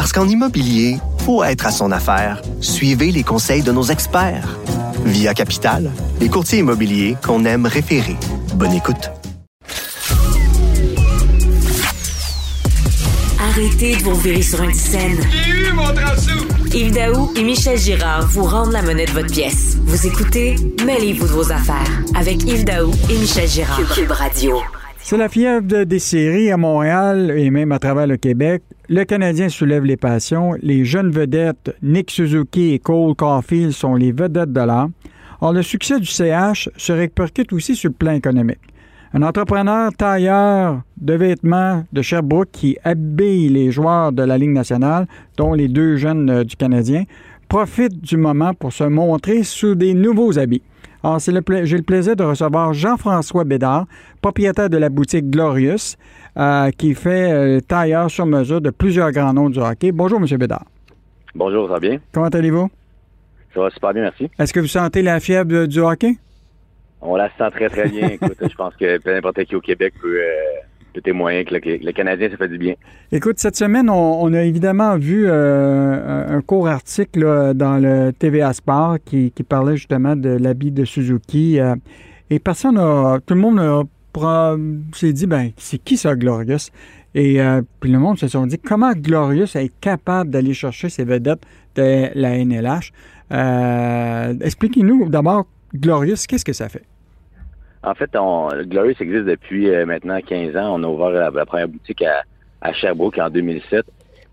Parce qu'en immobilier, faut être à son affaire. Suivez les conseils de nos experts. Via Capital, les courtiers immobiliers qu'on aime référer. Bonne écoute. Arrêtez de vous virer sur une scène. J'ai eu mon! Yves Daou et Michel Girard vous rendent la monnaie de votre pièce. Vous écoutez Mêlez-vous de vos affaires avec Yves Daou et Michel Girard. Cube Radio. C'est la fièvre de- des séries à Montréal et même à travers le Québec. Le Canadien soulève les passions. Les jeunes vedettes Nick Suzuki et Cole Caulfield sont les vedettes de l'art. Or, le succès du CH se répercute aussi sur le plan économique. Un entrepreneur tailleur de vêtements de Sherbrooke qui habille les joueurs de la Ligue nationale, dont les deux jeunes euh, du Canadien, profite du moment pour se montrer sous des nouveaux habits. Alors, c'est le pla- j'ai le plaisir de recevoir Jean-François Bédard, propriétaire de la boutique Glorious, euh, qui fait euh, tailleur sur mesure de plusieurs grands noms du hockey. Bonjour, M. Bédard. Bonjour, ça va bien? Comment allez-vous? Ça va super bien, merci. Est-ce que vous sentez la fièvre de- du hockey? On la sent très, très bien. Écoute, je pense que peu n'importe qui au Québec peut, euh, peut témoigner que le, le Canadien, ça fait du bien. Écoute, cette semaine, on, a évidemment vu euh, un court article dans le TVA Sport qui, parlait justement de l'habit de Suzuki. euh, et personne tout le monde s'est dit, ben, c'est qui ça, Glorious? Et euh, puis le monde se sont dit, comment Glorious est capable d'aller chercher ces vedettes de la NLH? Expliquez-nous d'abord, Glorious, qu'est-ce que ça fait? En fait, on, Glorious existe depuis euh, maintenant 15 ans. On a ouvert la, première boutique à, Sherbrooke en 2007.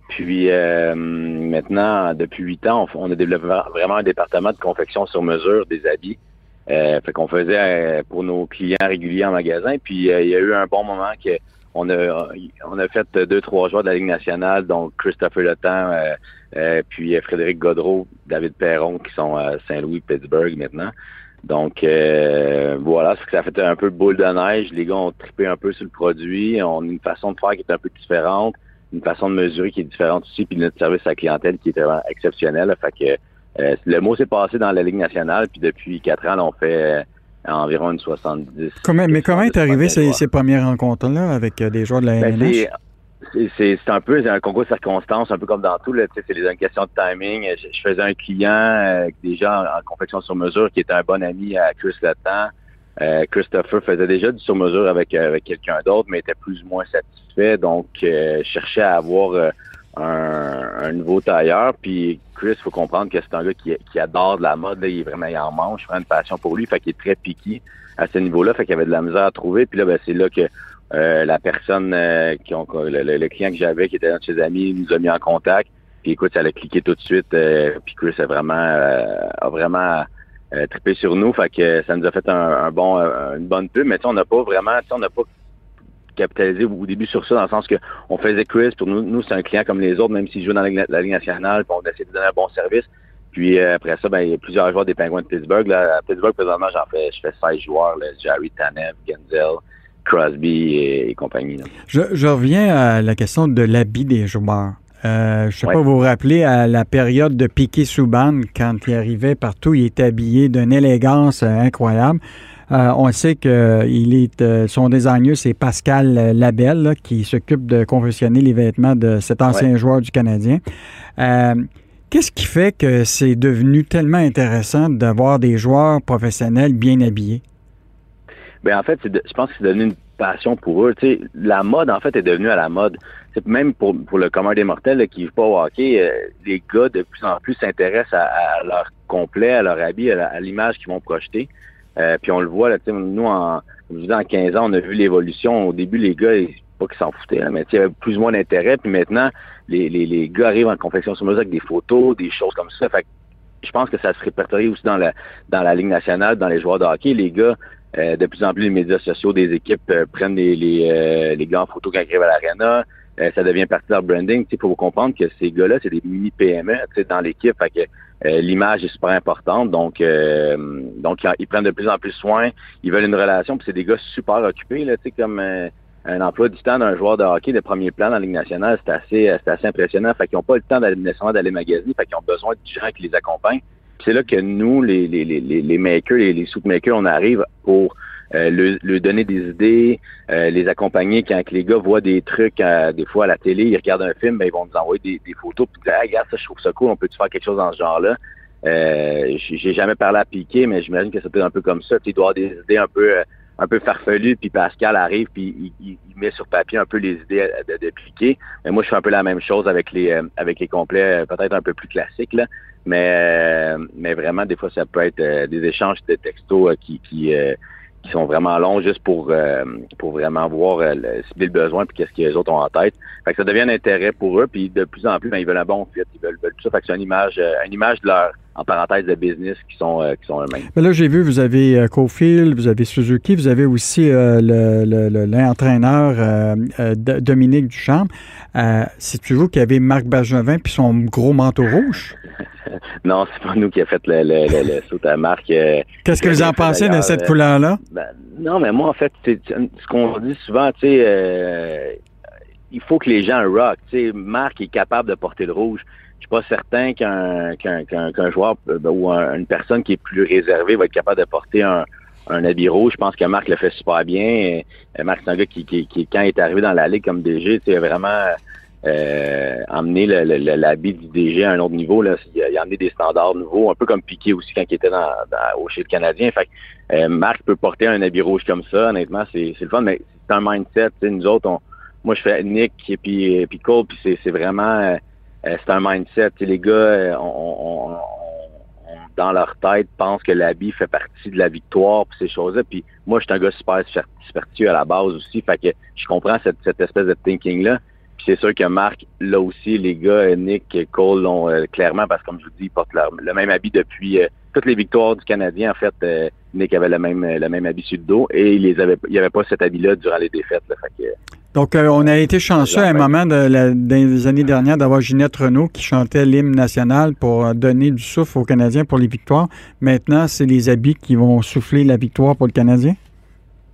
Puis euh, maintenant, depuis 8 ans, on, on a développé vraiment un département de confection sur mesure des habits. Euh, fait qu'on faisait euh, pour nos clients réguliers en magasin. Puis il y a eu un bon moment que on a on a fait deux trois joueurs de la Ligue nationale, donc Christopher Le Temps, euh, puis Frédéric Godreau, David Perron, qui sont à Saint-Louis, Pittsburgh maintenant. Donc euh, voilà, c'est que ça fait un peu boule de neige. Les gars ont trippé un peu sur le produit. On a une façon de faire qui est un peu différente, une façon de mesurer qui est différente aussi, puis notre service à la clientèle qui est vraiment exceptionnel. Fait que euh, le mot s'est passé dans la Ligue nationale, puis depuis quatre ans, là, on fait euh, environ une 70. Comment, mais comment est 70 arrivé ces, premières rencontres-là avec euh, des joueurs de la Ben? C'est- un peu un concours de circonstances, un peu comme dans tout. C'est une question de timing. Je, je faisais un client euh, déjà en, en confection sur mesure qui était un bon ami à Chris Letang. Euh, Christopher faisait déjà du sur mesure avec, euh, avec quelqu'un d'autre, mais était plus ou moins satisfait. Donc, euh, je cherchais à avoir euh, un, un nouveau tailleur. Puis Chris, faut comprendre que c'est un gars qui, qui adore de la mode. Là, il est vraiment il en mange, vraiment une passion pour lui. Fait qu'il est très piqué à ce niveau-là. Fait qu'il avait de la misère à trouver. Puis là, ben, c'est là que euh, la personne euh, qui ont le, le- client que j'avais, qui était un de ses amis, nous a mis en contact. Puis écoute, ça a cliqué tout de suite. euh, puis Chris a vraiment euh, a vraiment euh, trippé sur nous. Fait que ça nous a fait un, un bon une bonne pub. Mais tu on n'a pas vraiment, on n'a pas capitalisé au début sur ça, dans le sens que on faisait Chris, pour nous, nous c'est un client comme les autres, même s'il joue dans la, la Ligue nationale, puis on essaie de donner un bon service. Puis après ça, ben, il y a plusieurs joueurs des Penguins de Pittsburgh. Là. À Pittsburgh, présentement, j'en fais, je fais 16 joueurs, là, Jerry Tanev, Genzel, Crosby et, et compagnie. Je, je reviens à la question de l'habit des joueurs. Euh, je ne sais Ouais. pas vous vous rappelez à la période de Piquet Souban, quand il arrivait partout, il était habillé d'une élégance euh, incroyable. Euh, on sait que il est, euh, son designer, c'est Pascal Labelle, là, qui s'occupe de confectionner les vêtements de cet ancien joueur du Canadien. Euh, Qu'est-ce qui fait que c'est devenu tellement intéressant d'avoir des joueurs professionnels bien habillés? Ben en fait, de- je pense que c'est devenu une passion pour eux. Tu sais, la mode, en fait, est devenue à la mode. Même pour, pour le commun des mortels là, qui ne vivent pas au hockey, euh, les gars de plus en plus s'intéressent à, à leur complet, à leur habit, à l'image qu'ils vont projeter. Euh, puis on le voit, là, nous, en, je disais, en 15 ans, on a vu l'évolution. Au début, les gars, ils- pas qu'ils s'en foutaient, là, mais il y avait plus ou moins d'intérêt. Puis maintenant, les, les, les gars arrivent en confection sur mesure avec des photos, des choses comme ça. Fait que je pense que ça se répertorie aussi dans la, dans la Ligue nationale, dans les joueurs de hockey. Les gars, de plus en plus, les médias sociaux des équipes euh, prennent les, les, euh, les gars arrivent à l'aréna. euh, ça devient partie de leur branding. Il faut comprendre que ces gars-là, c'est des mini-PME dans l'équipe. Fait que euh, l'image est super importante. Donc, euh, donc ils prennent de plus en plus soin. Ils veulent une relation. C'est des gars super occupés, là, comme un emploi du temps d'un joueur de hockey de premier plan dans la Ligue nationale. C'est assez, impressionnant. Fait qu'ils n'ont pas le temps d'aller d'aller magasiner. Fait qu'ils ont besoin de gens qui les accompagnent. C'est là que nous, les, les, les, les makers, les, les makers, on arrive pour euh, le, donner des idées, euh, les accompagner quand les gars voient des trucs euh, des fois à la télé, ils regardent un film, ben, ils vont nous envoyer des, des photos puis dire ah, regarde ça, je trouve ça cool, on peut faire quelque chose dans ce genre-là? Euh, j'ai jamais parlé à Piqué, mais j'imagine que être un peu comme ça. Tu dois avoir des idées un peu un peu farfelues, puis Pascal arrive, puis il, met sur papier un peu les idées Piqué. Mais moi, je fais un peu la même chose avec les avec les complets, peut-être un peu plus classiques, là. Mais mais vraiment, des fois, ça peut être des échanges de textos qui, qui qui sont vraiment longs juste pour euh, pour vraiment voir euh, le, cibler le besoin puis qu'est-ce que les autres ont en tête. Fait que ça devient un intérêt pour eux puis de plus en plus ben, ils veulent un bon fit, ils veulent, tout ça. Fait que c'est une image euh, une image de leur en parenthèse de business qui sont qui sont eux-mêmes. Mais là j'ai vu vous avez Cofield, vous avez Suzuki, vous avez aussi l'entraîneur Dominique Duchamp. C'est vous qui avez Marc Bergevin puis son gros manteau rouge? non, c'est pas nous qui a fait le, le, le, saut à. Euh, Qu'est-ce que vous en pensez de cette couleur-là? Ben, non, mais moi, en fait, ce qu'on dit souvent, tu sais, euh, il faut que les gens rock. Tu sais, Marc est capable de porter le rouge. Je suis pas certain qu'un qu'un joueur euh, ben, ou une personne qui est plus réservée va être capable de porter un, un habit rouge. Je pense que Marc le fait super bien. Marc, c'est un gars qui, qui, qui, quand il est arrivé dans la ligue comme DG, tu sais, vraiment euh, emmener l'habit du DG à un autre niveau. Là. Il, a, amené des standards nouveaux, un peu comme Piqué aussi quand il était dans, au chez le Canadien. Fait euh, Marc peut porter un habit rouge comme ça, honnêtement, c'est le fun, mais c'est un mindset. Nous autres, on, moi je fais Nick et puis, puis Cole, puis c'est vraiment euh, c'est un mindset. les gars, euh, on, dans leur tête, pensent que l'habit fait partie de la victoire puis ces choses-là. Puis moi, je suis un gars super superstitieux à la base aussi. Fait que je comprends cette, cette espèce de thinking-là c'est sûr que Marc, là aussi, les gars, Nick et Cole l'ont euh, clairement, parce que comme je vous dis, ils portent le même habit depuis euh, toutes les victoires du Canadien. En fait, euh, Nick avait le même le même habit sur le dos et il les avait il n'y avait pas cet habit-là durant les défaites. Donc, on a été chanceux à un moment de des années dernières d'avoir Ginette Renault qui chantait l'hymne national pour donner du souffle aux Canadiens pour les victoires. Maintenant, c'est les habits qui vont souffler la victoire pour le Canadien?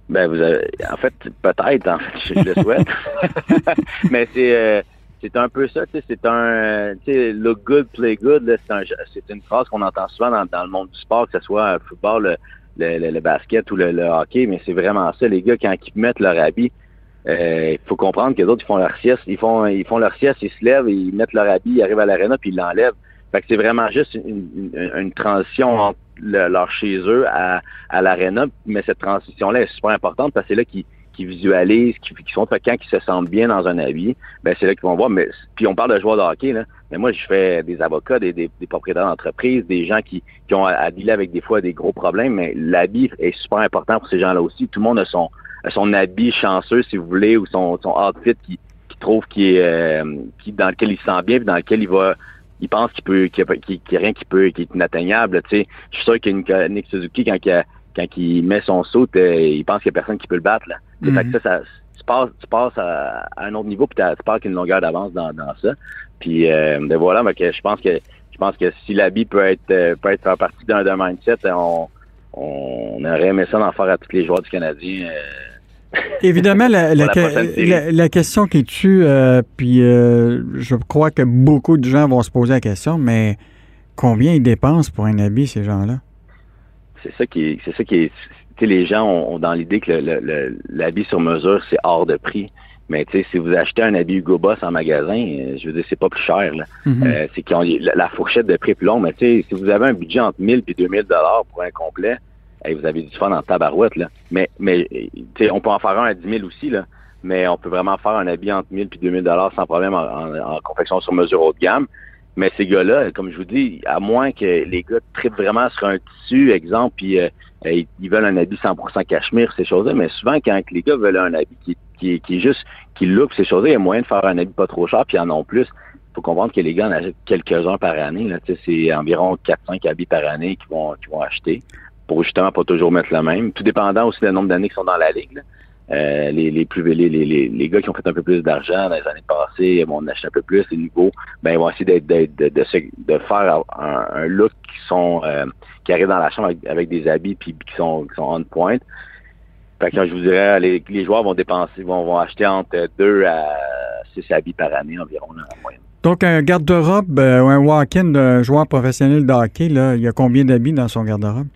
Ben, vous avez, en fait, peut-être, en fait, je le souhaite. Mais c'est, euh, c'est un peu ça, tu sais, c'est un, look good, play good, c'est, un, c'est une phrase qu'on entend souvent dans, dans, le monde du sport, que ce soit le football, le, le, le, basket ou le, hockey, mais c'est vraiment ça, les gars, quand ils mettent leur habit, euh, il faut comprendre que les autres, ils font leur sieste, ils font, ils font leur sieste, ils se lèvent, ils mettent leur habit, ils arrivent à l'aréna, puis ils l'enlèvent. Fait que c'est vraiment juste une, transition entre leur chez eux à, à l'aréna, mais cette transition-là est super importante parce que c'est là qu'ils qui visualisent, qui, qui sont quand ils se sentent bien dans un avis, ben c'est là qu'ils vont voir. Mais puis on parle de joueurs de hockey, là. Mais moi, je fais des avocats, des, des, propriétaires d'entreprise, des gens qui, qui ont à, à avec des fois des gros problèmes, mais l'habit est super important pour ces gens-là aussi. Tout le monde a son, son habit chanceux, si vous voulez, ou son, son outfit qui, qui trouve qui est euh, qui, dans lequel il se sent bien, puis dans lequel il va il pense qu'il peut qu'il n'y a, rien qui peut qui est inatteignable. Tu sais, je suis sûr que Nick Suzuki quand il, quand il met son saut, euh, il pense qu'il n'y a personne qui peut le battre. Là. Fait que ça, ça, tu passes, tu passes à, un autre niveau puis tu pars une longueur d'avance dans, dans ça. Puis euh, ben voilà, mais je pense que je pense que si l'habit peut être euh, peut être faire partie d'un mindset, on, on aurait aimé ça d'en faire à tous les joueurs du Canadien. Euh, Évidemment, la, la, question qui tue, euh, puis euh, je crois que beaucoup de gens vont se poser la question, mais combien ils dépensent pour un habit, ces gens-là? C'est ça qui est, c'est ça qui est, les gens ont, dans l'idée que l'habit sur mesure, c'est hors de prix. Mais tu sais, si vous achetez un habit Hugo Boss en magasin, euh, je veux dire, c'est pas plus cher. Là. Mm-hmm. c'est qu'ils ont la, fourchette de prix plus longue. Mais tu sais, si vous avez un budget entre 1000 et 2000 dollars pour un complet, vous avez du fun en tabarouette, là. Mais, mais on peut en faire un à 10 000 aussi, là. Mais on peut vraiment faire un habit entre 1000 et 2000 dollars sans problème en, confection sur mesure haut de gamme. Mais ces gars-là, comme je vous dis, à moins que les gars tripent vraiment sur un tissu, exemple, puis euh, ils veulent un habit 100% cachemire, ces choses-là, mais souvent, quand les gars veulent un habit qui, qui, qui est juste, qui look ces choses-là, il y a moyen de faire un habit pas trop cher, puis en ont plus. Il faut comprendre que les gars en achètent quelques-uns par année. Là, c'est environ 4-5 habits par année qu'ils vont, qu'ils vont acheter pour justement pas toujours mettre le même. Tout dépendant aussi du nombre d'années qui sont dans la ligue. euh, les, plus les, les, les, gars qui ont fait un peu plus d'argent dans les années passées vont en acheter un peu plus, les nouveaux, ben ils vont essayer de, de, faire un, look qui sont euh, qui arrive dans la chambre avec, des habits puis qui sont qui sont on point. Je vous dirais, les, joueurs vont dépenser, vont, vont acheter entre 2 à 6 habits par année environ en moyenne. Donc, un garde-robe euh, ou un walk-in de joueur professionnel de hockey, là, il y a combien d'habits dans son garde-robe?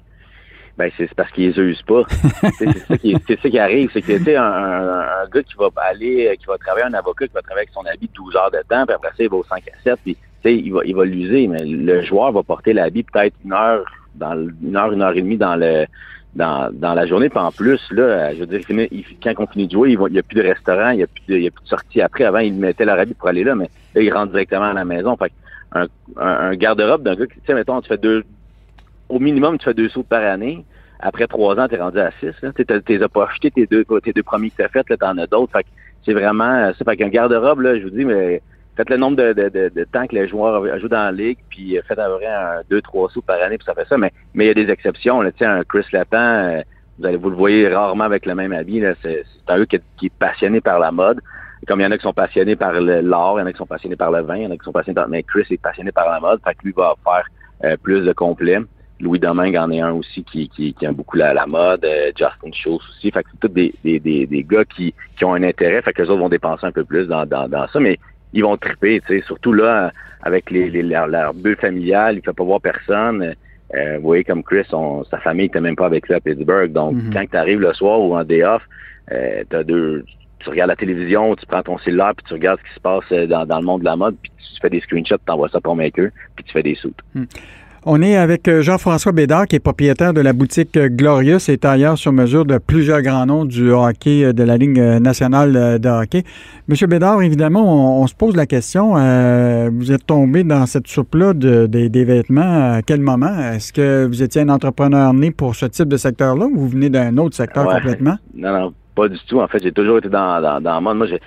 Ben, c'est parce qu'ils usent pas. c'est ça, qui, ça qui arrive. C'est que, tu sais, un, un, gars qui va aller, qui va travailler, un avocat qui va travailler avec son habit 12 heures de temps, puis après ça, il va au 5 à 7, puis, tu sais, il va, il va l'user, mais le joueur va porter l'habit peut-être une heure, dans une heure, une heure et demie dans le, dans, dans la journée. Puis en plus, là, je veux dire, quand on finit de jouer, il n'y a plus de restaurant, il n'y a, plus de, il y a plus de sortie après. Avant, il mettait leur habit pour aller là, mais là, il rentre directement à la maison. Fait un, un, garde-robe d'un gars, tu sais, mettons, tu fais deux, au minimum, tu fais deux sauts par année. Après trois ans, tu es rendu à six. Tu n'as pas acheté tes deux, tes deux premiers que tu as fait, tu en as d'autres. Fait c'est vraiment ça. Fait qu'un garde-robe, là, je vous dis, mais faites le nombre de, de, de, temps que les joueurs jouent dans la ligue, puis faites à près un, deux, trois sous par année, puis ça fait ça. Mais mais il y a des exceptions. Là, un Chris Lapan, euh, vous allez vous le voyez rarement avec le même habit. C'est un gars qui, qui, est passionné par la mode. Comme il y en a qui sont passionnés par l'art, il y en a qui sont passionnés par le vin, il y en a qui sont passionnés par... Mais Chris est passionné par la mode, lui va faire euh, plus de complets. Louis Domingue en est un aussi qui, qui, qui aime beaucoup la, mode, euh, Justin Schultz aussi. Fait que c'est tous des, des, des, gars qui, qui ont un intérêt, fait que les autres vont dépenser un peu plus dans, dans, dans ça. Mais ils vont triper, tu sais, surtout là, avec les, les leur, leur bulle familiale, il ne fait pas voir personne. Euh, vous voyez, comme Chris, sa famille n'était même pas avec lui à Pittsburgh. Donc, mhm. quand tu arrives le soir ou en day off, euh, t'as deux, tu regardes la télévision, tu prends ton cellulaire, puis tu regardes ce qui se passe euh, dans, dans le monde de la mode, puis tu fais des screenshots, tu envoies ça pour Maker, puis tu fais des soutes. Hmm. On est avec euh, Jean-François Bédard, qui est propriétaire de la boutique euh, Glorious et tailleur sur mesure de plusieurs grands noms du hockey euh, de la Ligue nationale de hockey. Monsieur Bédard, évidemment, on, se pose la question, vous êtes tombé dans cette soupe-là des vêtements à quel moment? Est-ce que vous étiez un entrepreneur né pour ce type de secteur-là ou vous venez d'un autre secteur complètement? Non, non, pas du tout. En fait, j'ai toujours été dans, dans, dans le monde. Moi, j'ai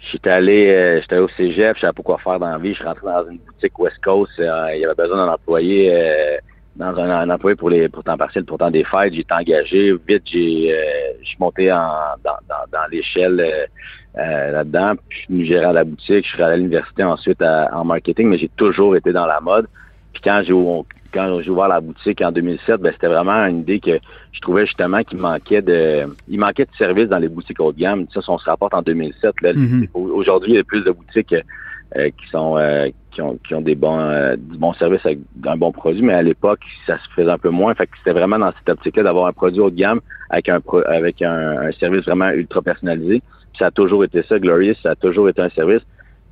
J'étais allé, euh, j'étais au cégep, je savais pas quoi faire dans la vie. Je suis rentré dans une boutique West Coast. Euh, il y avait besoin d'un employé, euh, dans un, employé pour les pour temps partiel, pour temps des fêtes. J'ai été engagé. Vite, j'ai, je suis monté en, dans, dans, dans l'échelle là-dedans. Puis je suis gérant la boutique. Je suis allé à l'université ensuite en marketing, mais j'ai toujours été dans la mode. Puis quand j'ai quand j'ai ouvert la boutique en 2007, ben, c'était vraiment une idée que je trouvais justement qu'il manquait de il manquait de services dans les boutiques haut de gamme. Ça, si on se rapporte en 2007, là, mm-hmm. aujourd'hui, il y a plus de boutiques euh, qui sont euh, qui ont qui ont des bons euh, bons services avec un bon produit, mais à l'époque, ça se faisait un peu moins. Fait que c'était vraiment dans cette optique-là d'avoir un produit haut de gamme avec un avec un, service vraiment ultra personnalisé. ça a toujours été ça, Glorious, ça a toujours été un service.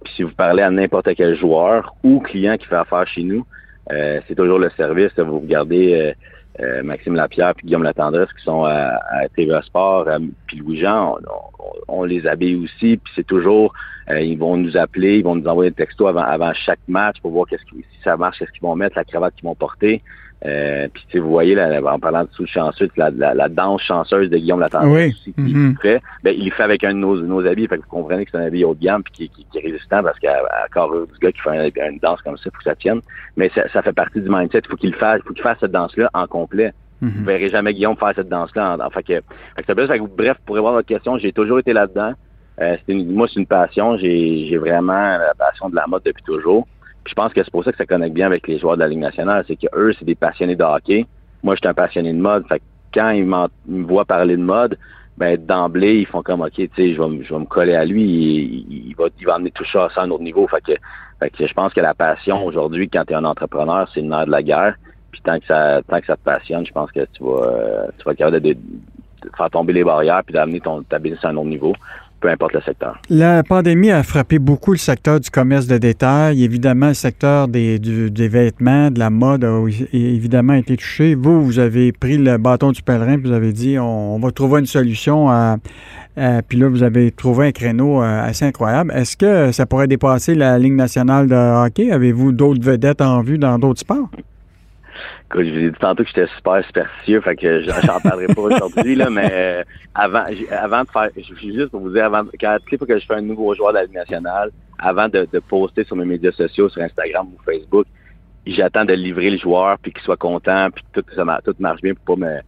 Puis si vous parlez à n'importe quel joueur ou client qui fait affaire chez nous, c'est toujours le service. Vous regardez euh, euh, Maxime Lapierre puis Guillaume Latendresse qui sont à, à TVA Sport, puis Louis-Jean, on, les habille aussi, puis c'est toujours, ils vont nous appeler, ils vont nous envoyer un texto avant, chaque match pour voir qui, si ça marche, qu'est-ce qu'ils vont mettre, la cravate qu'ils vont porter. Euh, puis vous voyez, là, en parlant de sous chanceux, la, la, danse chanceuse de Guillaume Latendresse oui. aussi, qui mm fait, ben, il fait avec un de nos, nos habits, fait que vous comprenez que c'est un habit haut de gamme puis qui, qui, est résistant parce qu'à corps du gars qui fait une danse comme ça, il faut que ça tienne. Mais ça, ça fait partie du mindset, il faut qu'il fasse, faut qu'il fasse cette danse-là en complet. Mm-hmm. Vous verrez jamais Guillaume faire cette danse-là. En, fait que, fait que, fait que, bref, pour répondre à votre question, j'ai toujours été là-dedans. Euh, une, moi, c'est une passion. J'ai vraiment la passion de la mode depuis toujours je pense que c'est pour ça que ça connecte bien avec les joueurs de la Ligue nationale, c'est que eux, c'est des passionnés de hockey. Moi, je suis un passionné de mode. Quand ils, me voient parler de mode, ben d'emblée, ils font comme OK, tu sais, je vais, me coller à lui, il, il, va, amener tout ça à un autre niveau. Je pense que la passion aujourd'hui, quand tu es un entrepreneur, c'est le nerf de la guerre. Puis tant que ça, tant que ça te passionne, je pense que tu vas, vas être capable de, de, faire tomber les barrières puis d'amener ton ta business à un autre niveau peu importe le secteur. La pandémie a frappé beaucoup le secteur du commerce de détail. Évidemment, le secteur des, des vêtements, de la mode a évidemment été touché. Vous, vous avez pris le bâton du pèlerin, vous avez dit on, va trouver une solution. Puis là, vous avez trouvé un créneau euh, assez incroyable. Est-ce que ça pourrait dépasser la Ligue nationale de hockey? Avez-vous d'autres vedettes en vue dans d'autres sports? Je vous ai dit tantôt que j'étais super superstitieux, fait que j'en parlerai pas aujourd'hui, là, mais euh, avant, avant de faire, je suis juste pour vous dire, avant, quand toutes que je fais un nouveau joueur de la Ligue nationale, avant de, de, poster sur mes médias sociaux, sur Instagram ou Facebook, j'attends de livrer le joueur, puis qu'il soit content, puis que tout, ça, tout marche bien pour pas me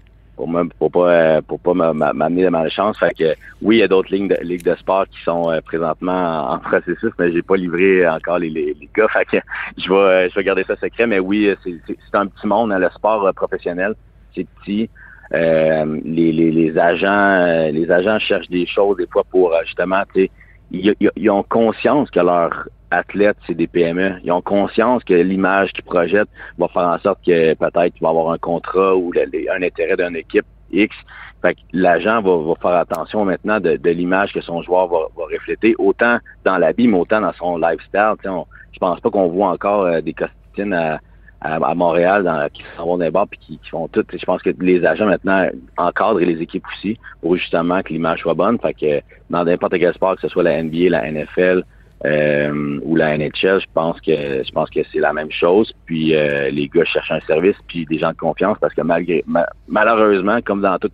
pour, pas pour pas m'amener de malchance. Fait que oui, il y a d'autres lignes de ligues de sport qui sont présentement en, processus, mais j'ai pas livré encore les, les, gars. Fait que je vais je vais garder ça secret. Mais oui, c'est un petit monde, hein, le sport professionnel, c'est petit. Euh, les, les, les, agents les agents cherchent des choses des fois pour justement tu sais ils, ont conscience que leurs athlètes, c'est des PME. Ils ont conscience que l'image qu'ils projettent va faire en sorte que peut-être tu vas avoir un contrat ou un intérêt d'une équipe X. Fait que l'agent va, faire attention maintenant de, l'image que son joueur va, refléter, autant dans l'habit, mais autant dans son lifestyle. On, je pense pas qu'on voit encore euh, des costumes à, à, Montréal dans, qui s'en vont des bars puis qui, font tout. Je pense que les agents maintenant encadrent les équipes aussi pour justement que l'image soit bonne. Fait que dans n'importe quel sport, que ce soit la NBA, la NFL euh, ou la NHL, je pense que je pense que c'est la même chose. Puis euh, les gars cherchent un service puis des gens de confiance parce que malgré malheureusement, comme dans tout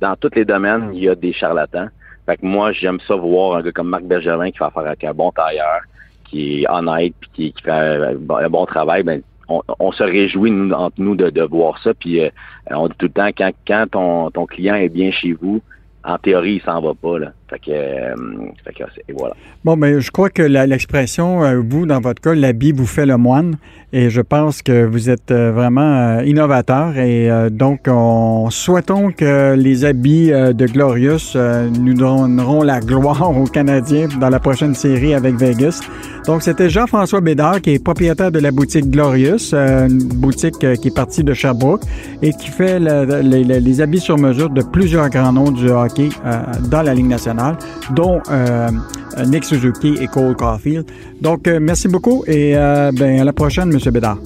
dans tous les domaines, il y a des charlatans. Fait que moi, j'aime ça voir un gars comme Marc Bergevin qui va faire avec un bon tailleur, qui est honnête puis qui, qui fait un, bon travail. Ben, on, se réjouit nous, entre nous de, voir ça. Puis euh, on dit tout le temps quand, quand ton, ton client est bien chez vous, en théorie, il s'en va pas. Là. Euh. Bon, mais je crois que l'expression, euh, vous, dans votre cas, l'habit vous fait le moine. Et je pense que vous êtes euh, vraiment innovateur. Et donc, on souhaitons que les habits de Glorious nous donneront la gloire aux Canadiens dans la prochaine série avec Vegas. Donc, c'était Jean-François Bédard, qui est propriétaire de la boutique Glorious, une boutique qui est partie de Sherbrooke et qui fait les habits sur mesure de plusieurs grands noms du hockey dans la Ligue nationale dont euh, Nick Suzuki et Cole Caulfield. Donc, euh, merci beaucoup et euh, ben, à la prochaine, M. Bédard.